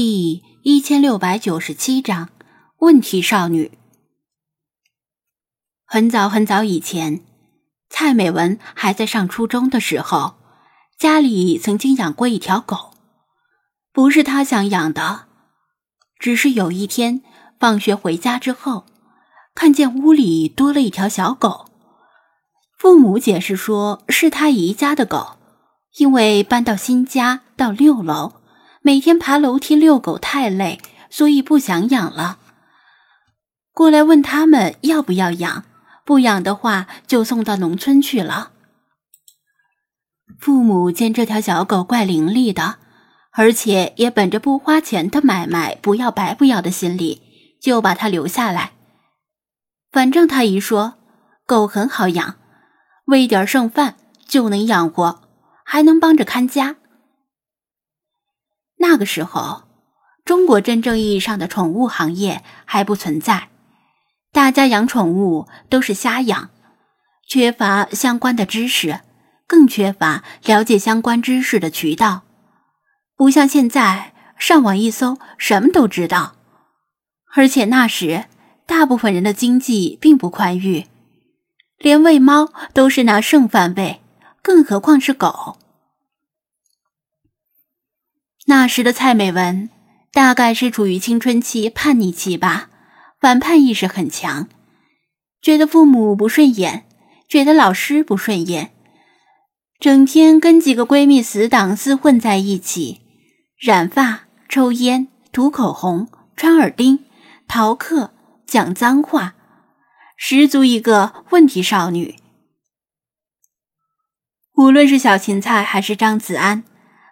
第一千六百九十七章问题少女。很早很早以前，蔡美文还在上初中的时候，家里曾经养过一条狗，不是她想养的，只是有一天放学回家之后，看见屋里多了一条小狗。父母解释说是他姨家的狗，因为搬到新家到六楼。每天爬楼梯遛狗太累，所以不想养了。过来问他们要不要养，不养的话就送到农村去了。父母见这条小狗怪伶俐的，而且也本着不花钱的买卖不要白不要的心理，就把它留下来。反正他一说，狗很好养，喂点剩饭就能养活，还能帮着看家。那个时候，中国真正意义上的宠物行业还不存在，大家养宠物都是瞎养，缺乏相关的知识，更缺乏了解相关知识的渠道。不像现在，上网一搜什么都知道。而且那时，大部分人的经济并不宽裕，连喂猫都是拿剩饭喂，更何况是狗。那时的蔡美文大概是处于青春期叛逆期吧，反叛意识很强，觉得父母不顺眼，觉得老师不顺眼，整天跟几个闺蜜死党厮混在一起，染发、抽烟、涂口红、穿耳钉、逃课、讲脏话，十足一个问题少女。无论是小芹菜还是张子安。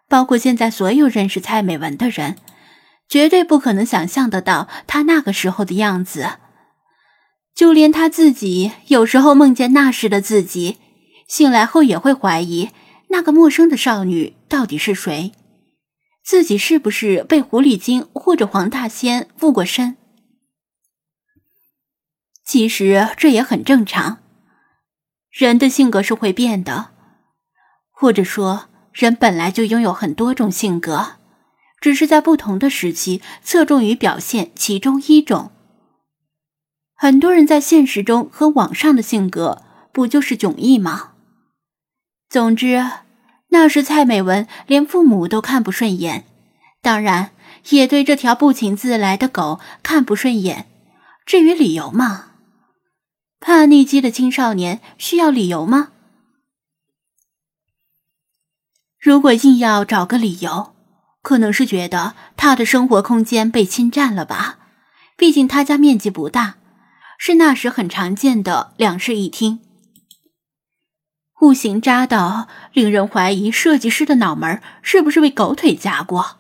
包括现在所有认识蔡美文的人，绝对不可能想象得到她那个时候的样子。就连她自己，有时候梦见那时的自己，醒来后也会怀疑那个陌生的少女到底是谁，自己是不是被狐狸精或者黄大仙附过身。其实这也很正常，人的性格是会变的，或者说。人本来就拥有很多种性格，只是在不同的时期侧重于表现其中一种。很多人在现实中和网上的性格不就是迥异吗？总之，那时蔡美文连父母都看不顺眼，当然也对这条不请自来的狗看不顺眼。至于理由嘛，叛逆期的青少年需要理由吗？如果硬要找个理由，可能是觉得他的生活空间被侵占了吧？毕竟他家面积不大，是那时很常见的两室一厅，户型渣到令人怀疑设计师的脑门是不是被狗腿夹过。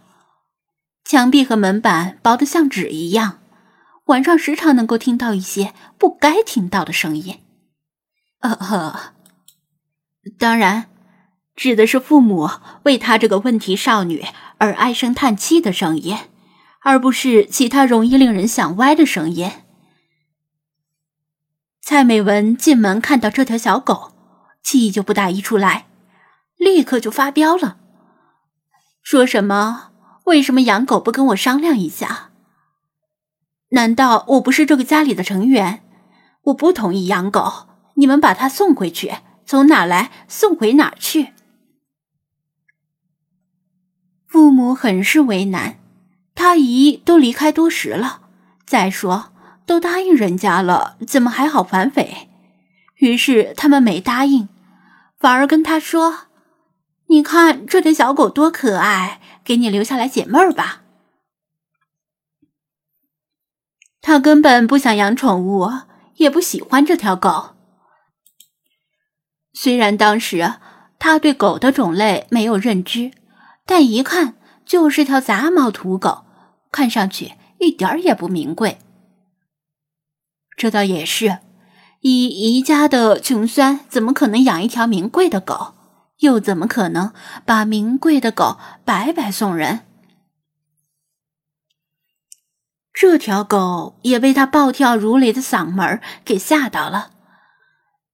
墙壁和门板薄得像纸一样，晚上时常能够听到一些不该听到的声音。呃呵，当然。指的是父母为他这个问题少女而唉声叹气的声音，而不是其他容易令人想歪的声音。蔡美文进门看到这条小狗，气就不打一处来，立刻就发飙了，说什么“为什么养狗不跟我商量一下？难道我不是这个家里的成员？我不同意养狗，你们把它送回去，从哪来送回哪去。”父母很是为难，他姨都离开多时了，再说都答应人家了，怎么还好反悔？于是他们没答应，反而跟他说：“你看这条小狗多可爱，给你留下来解闷儿吧。”他根本不想养宠物，也不喜欢这条狗。虽然当时他对狗的种类没有认知。但一看就是条杂毛土狗，看上去一点儿也不名贵。这倒也是，以宜家的穷酸，怎么可能养一条名贵的狗？又怎么可能把名贵的狗白白送人？这条狗也被他暴跳如雷的嗓门给吓到了，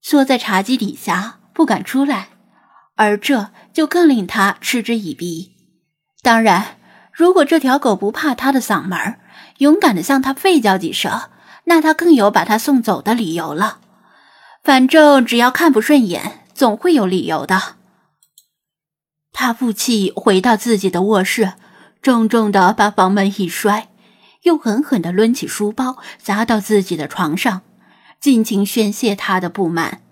缩在茶几底下不敢出来。而这就更令他嗤之以鼻。当然，如果这条狗不怕他的嗓门，勇敢的向他吠叫几声，那他更有把他送走的理由了。反正只要看不顺眼，总会有理由的。他负气回到自己的卧室，重重的把房门一摔，又狠狠的抡起书包砸到自己的床上，尽情宣泄他的不满。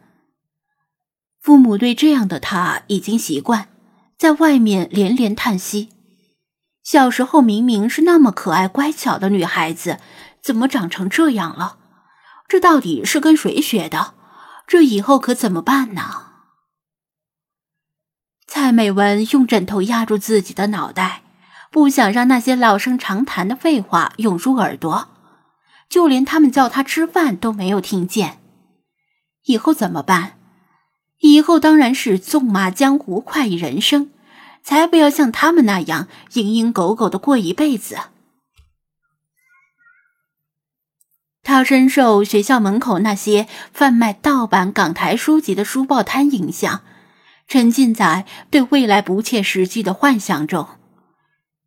父母对这样的他已经习惯，在外面连连叹息：小时候明明是那么可爱乖巧的女孩子，怎么长成这样了？这到底是跟谁学的？这以后可怎么办呢？蔡美文用枕头压住自己的脑袋，不想让那些老生常谈的废话涌入耳朵，就连他们叫她吃饭都没有听见。以后怎么办？以后当然是纵马江湖，快意人生，才不要像他们那样蝇营狗苟的过一辈子。他深受学校门口那些贩卖盗版港台书籍的书报摊影响。沉浸在对未来不切实际的幻想中，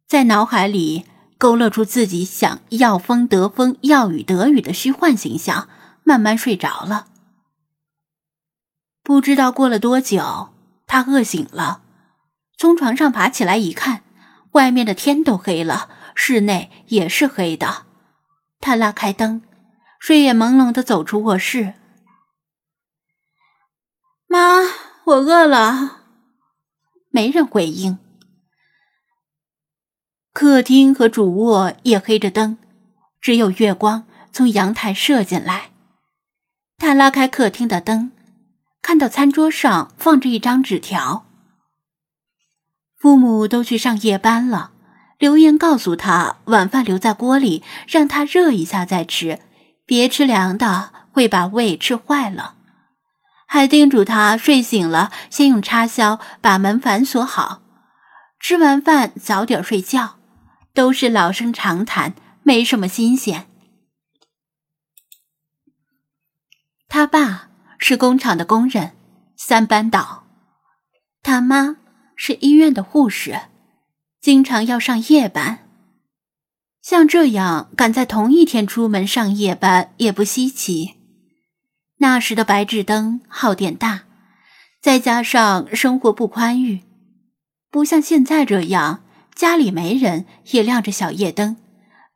在脑海里勾勒出自己想要风得风、要雨得雨的虚幻形象，慢慢睡着了。不知道过了多久，他饿醒了，从床上爬起来一看，外面的天都黑了，室内也是黑的。他拉开灯，睡眼朦胧的走出卧室，妈。我饿了，没人回应。客厅和主卧也黑着灯，只有月光从阳台射进来。他拉开客厅的灯，看到餐桌上放着一张纸条。父母都去上夜班了，留言告诉他晚饭留在锅里，让他热一下再吃，别吃凉的会把胃吃坏了。还叮嘱他睡醒了先用插销把门反锁好，吃完饭早点睡觉，都是老生常谈，没什么新鲜。他爸是工厂的工人，三班倒；他妈是医院的护士，经常要上夜班。像这样赶在同一天出门上夜班也不稀奇。那时的白炽灯耗电大，再加上生活不宽裕，不像现在这样家里没人也亮着小夜灯，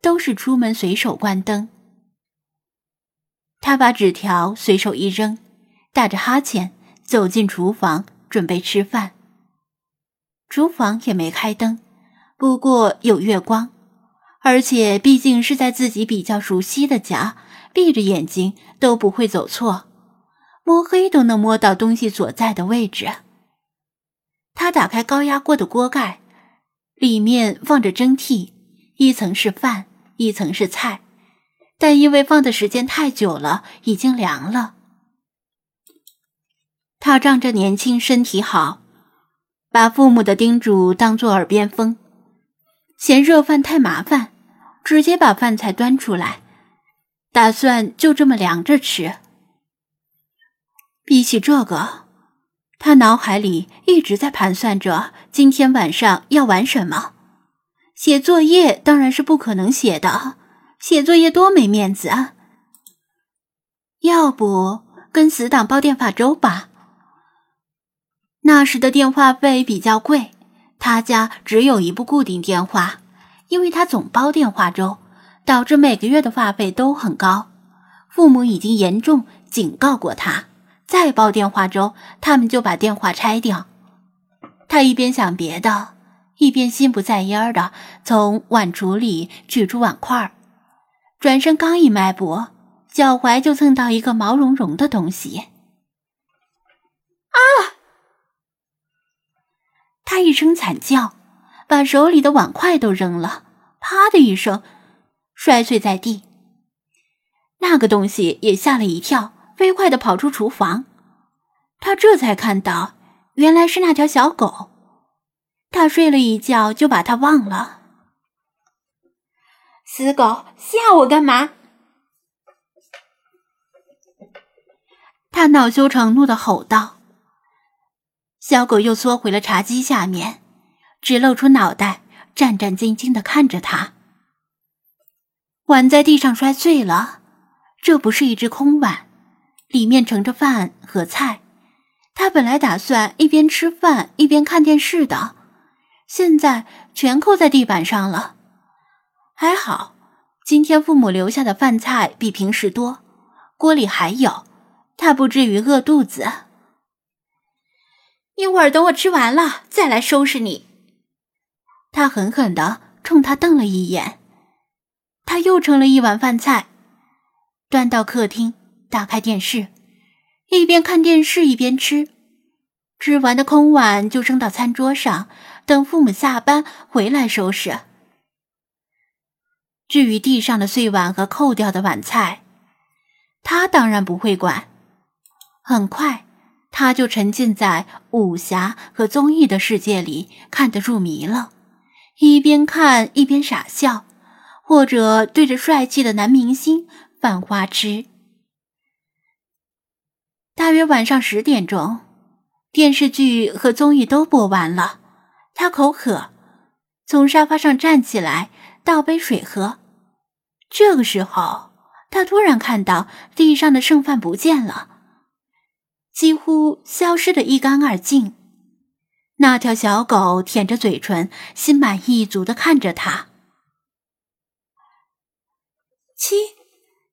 都是出门随手关灯。他把纸条随手一扔，打着哈欠走进厨房准备吃饭。厨房也没开灯，不过有月光，而且毕竟是在自己比较熟悉的家。闭着眼睛都不会走错，摸黑都能摸到东西所在的位置。他打开高压锅的锅盖，里面放着蒸屉，一层是饭，一层是菜，但因为放的时间太久了，已经凉了。他仗着年轻身体好，把父母的叮嘱当作耳边风，嫌热饭太麻烦，直接把饭菜端出来。打算就这么凉着吃。比起这个，他脑海里一直在盘算着今天晚上要玩什么。写作业当然是不可能写的，写作业多没面子啊！要不跟死党煲电话粥吧？那时的电话费比较贵，他家只有一部固定电话，因为他总煲电话粥。导致每个月的话费都很高，父母已经严重警告过他，再煲电话粥，他们就把电话拆掉。他一边想别的，一边心不在焉的从碗橱里取出碗筷转身刚一迈步，脚踝就蹭到一个毛茸茸的东西。啊！他一声惨叫，把手里的碗筷都扔了，啪的一声。摔碎在地，那个东西也吓了一跳，飞快的跑出厨房。他这才看到，原来是那条小狗。他睡了一觉就把它忘了。死狗，吓我干嘛？他恼羞成怒的吼道。小狗又缩回了茶几下面，只露出脑袋，战战兢兢的看着他。碗在地上摔碎了，这不是一只空碗，里面盛着饭和菜。他本来打算一边吃饭一边看电视的，现在全扣在地板上了。还好，今天父母留下的饭菜比平时多，锅里还有，他不至于饿肚子。一会儿等我吃完了再来收拾你。他狠狠的冲他瞪了一眼。他又盛了一碗饭菜，端到客厅，打开电视，一边看电视一边吃。吃完的空碗就扔到餐桌上，等父母下班回来收拾。至于地上的碎碗和扣掉的碗菜，他当然不会管。很快，他就沉浸在武侠和综艺的世界里，看得入迷了，一边看一边傻笑。或者对着帅气的男明星犯花痴。大约晚上十点钟，电视剧和综艺都播完了，他口渴，从沙发上站起来倒杯水喝。这个时候，他突然看到地上的剩饭不见了，几乎消失的一干二净。那条小狗舔着嘴唇，心满意足的看着他。七，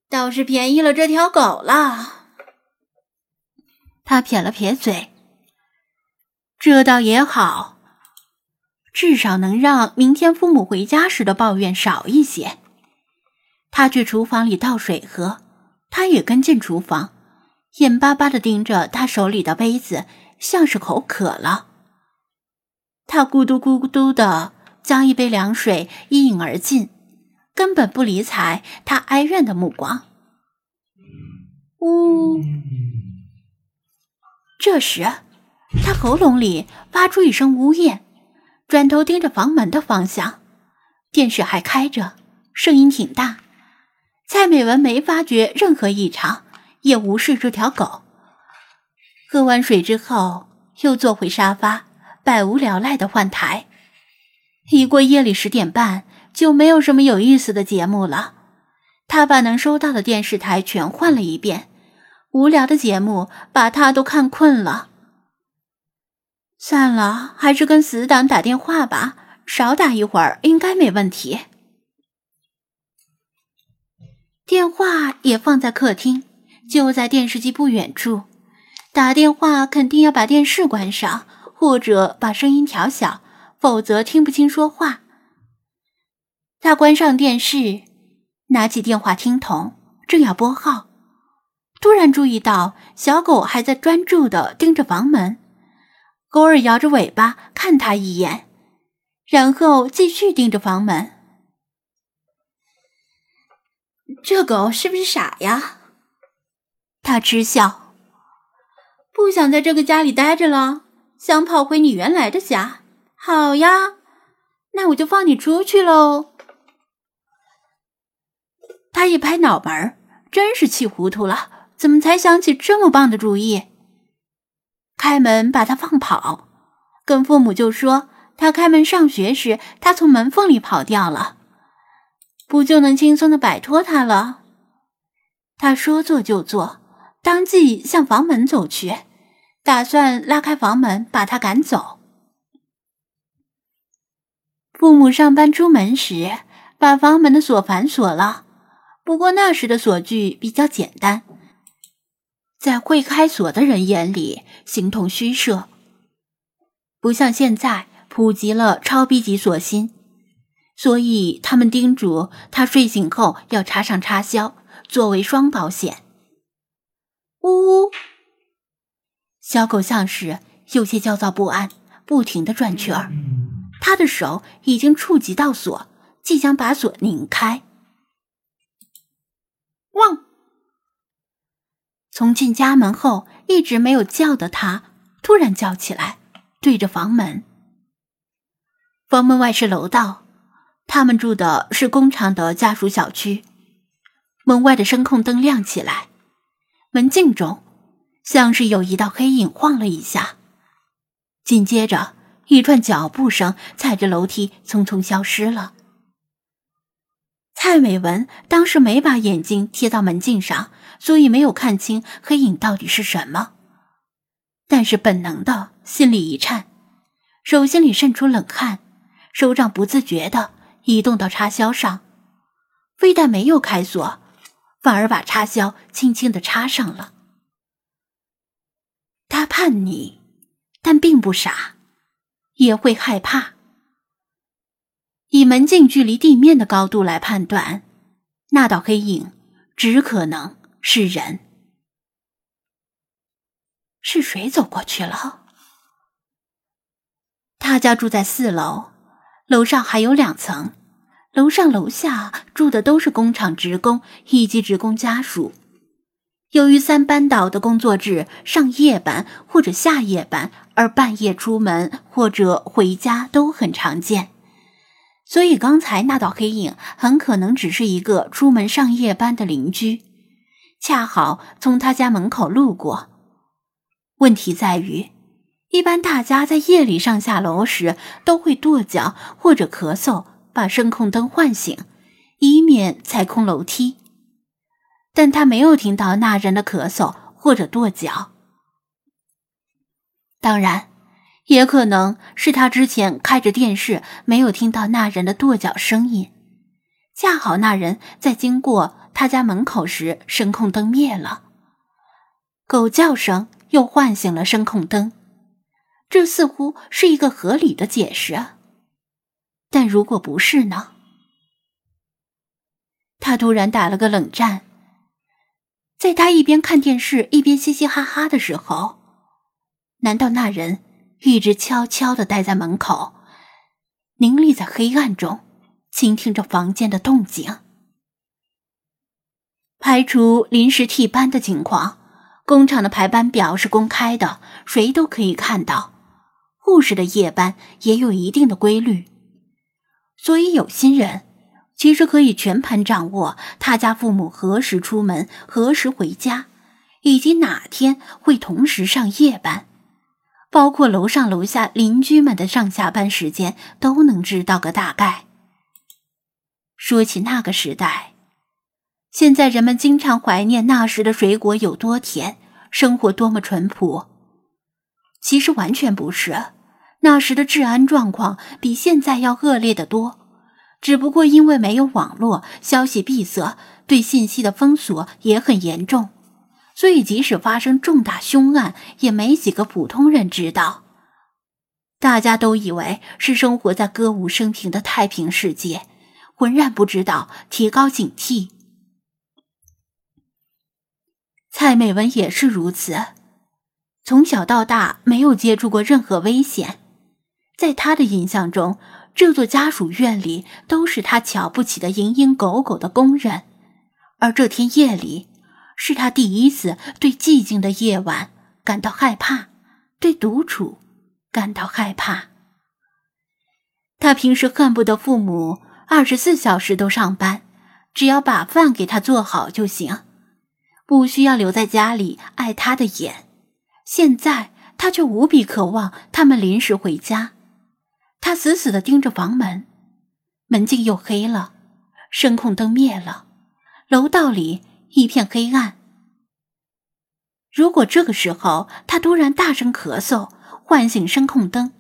倒是便宜了这条狗了。他撇了撇嘴，这倒也好，至少能让明天父母回家时的抱怨少一些。他去厨房里倒水喝，他也跟进厨房，眼巴巴的盯着他手里的杯子，像是口渴了。他咕嘟咕嘟的将一杯凉水一饮而尽。根本不理睬他哀怨的目光。呜！这时，他喉咙里发出一声呜咽，转头盯着房门的方向。电视还开着，声音挺大。蔡美文没发觉任何异常，也无视这条狗。喝完水之后，又坐回沙发，百无聊赖的换台。一过夜里十点半。就没有什么有意思的节目了。他把能收到的电视台全换了一遍，无聊的节目把他都看困了。算了，还是跟死党打电话吧，少打一会儿应该没问题。电话也放在客厅，就在电视机不远处。打电话肯定要把电视关上，或者把声音调小，否则听不清说话。他关上电视，拿起电话听筒，正要拨号，突然注意到小狗还在专注的盯着房门，狗儿摇着尾巴看他一眼，然后继续盯着房门。这狗是不是傻呀？他嗤笑，不想在这个家里待着了，想跑回你原来的家。好呀，那我就放你出去喽。他一拍脑门儿真是气糊涂了，怎么才想起这么棒的主意？开门把他放跑，跟父母就说他开门上学时，他从门缝里跑掉了，不就能轻松的摆脱他了？他说做就做，当即向房门走去，打算拉开房门把他赶走。父母上班出门时，把房门的锁反锁了。不过那时的锁具比较简单，在会开锁的人眼里形同虚设，不像现在普及了超逼级锁芯，所以他们叮嘱他睡醒后要插上插销，作为双保险。呜呜，小狗像是有些焦躁不安，不停的转圈儿，他的手已经触及到锁，即将把锁拧开。汪！从进家门后一直没有叫的他，突然叫起来，对着房门。房门外是楼道，他们住的是工厂的家属小区。门外的声控灯亮起来，门镜中像是有一道黑影晃了一下，紧接着一串脚步声踩着楼梯匆匆消失了。蔡美文当时没把眼睛贴到门镜上，所以没有看清黑影到底是什么。但是本能的心里一颤，手心里渗出冷汗，手掌不自觉的移动到插销上，非但没有开锁，反而把插销轻轻的插上了。他叛逆，但并不傻，也会害怕。以门禁距离地面的高度来判断，那道黑影只可能是人。是谁走过去了？他家住在四楼，楼上还有两层，楼上楼下住的都是工厂职工以及职工家属。由于三班倒的工作制，上夜班或者下夜班，而半夜出门或者回家都很常见。所以刚才那道黑影很可能只是一个出门上夜班的邻居，恰好从他家门口路过。问题在于，一般大家在夜里上下楼时都会跺脚或者咳嗽，把声控灯唤醒，以免踩空楼梯。但他没有听到那人的咳嗽或者跺脚。当然。也可能是他之前开着电视，没有听到那人的跺脚声音。恰好那人在经过他家门口时，声控灯灭了，狗叫声又唤醒了声控灯。这似乎是一个合理的解释。但如果不是呢？他突然打了个冷战。在他一边看电视一边嘻嘻哈哈的时候，难道那人？一直悄悄的待在门口，凝立在黑暗中，倾听着房间的动静。排除临时替班的情况，工厂的排班表是公开的，谁都可以看到。护士的夜班也有一定的规律，所以有心人其实可以全盘掌握他家父母何时出门、何时回家，以及哪天会同时上夜班。包括楼上楼下邻居们的上下班时间都能知道个大概。说起那个时代，现在人们经常怀念那时的水果有多甜，生活多么淳朴。其实完全不是，那时的治安状况比现在要恶劣的多。只不过因为没有网络，消息闭塞，对信息的封锁也很严重。所以，即使发生重大凶案，也没几个普通人知道。大家都以为是生活在歌舞升平的太平世界，浑然不知道提高警惕。蔡美文也是如此，从小到大没有接触过任何危险，在他的印象中，这座家属院里都是他瞧不起的蝇营狗苟的工人，而这天夜里。是他第一次对寂静的夜晚感到害怕，对独处感到害怕。他平时恨不得父母二十四小时都上班，只要把饭给他做好就行，不需要留在家里碍他的眼。现在他却无比渴望他们临时回家。他死死的盯着房门，门禁又黑了，声控灯灭了，楼道里。一片黑暗。如果这个时候他突然大声咳嗽，唤醒声控灯，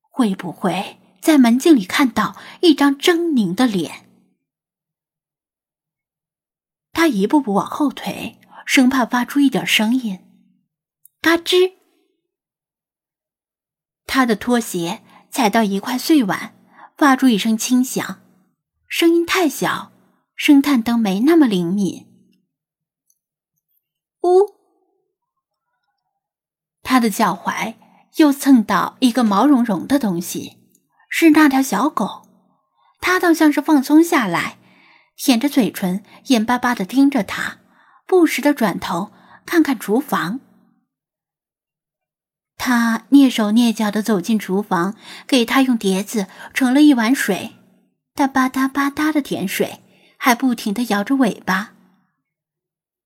会不会在门镜里看到一张狰狞的脸？他一步步往后退，生怕发出一点声音。嘎吱！他的拖鞋踩到一块碎碗，发出一声轻响，声音太小，声探灯没那么灵敏。呜！他的脚踝又蹭到一个毛茸茸的东西，是那条小狗。它倒像是放松下来，舔着嘴唇，眼巴巴的盯着他，不时的转头看看厨房。他蹑手蹑脚地走进厨房，给他用碟子盛了一碗水。他吧嗒吧嗒地舔水，还不停地摇着尾巴。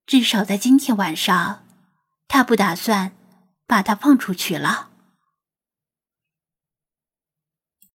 至少在今天晚上，他不打算把它放出去了。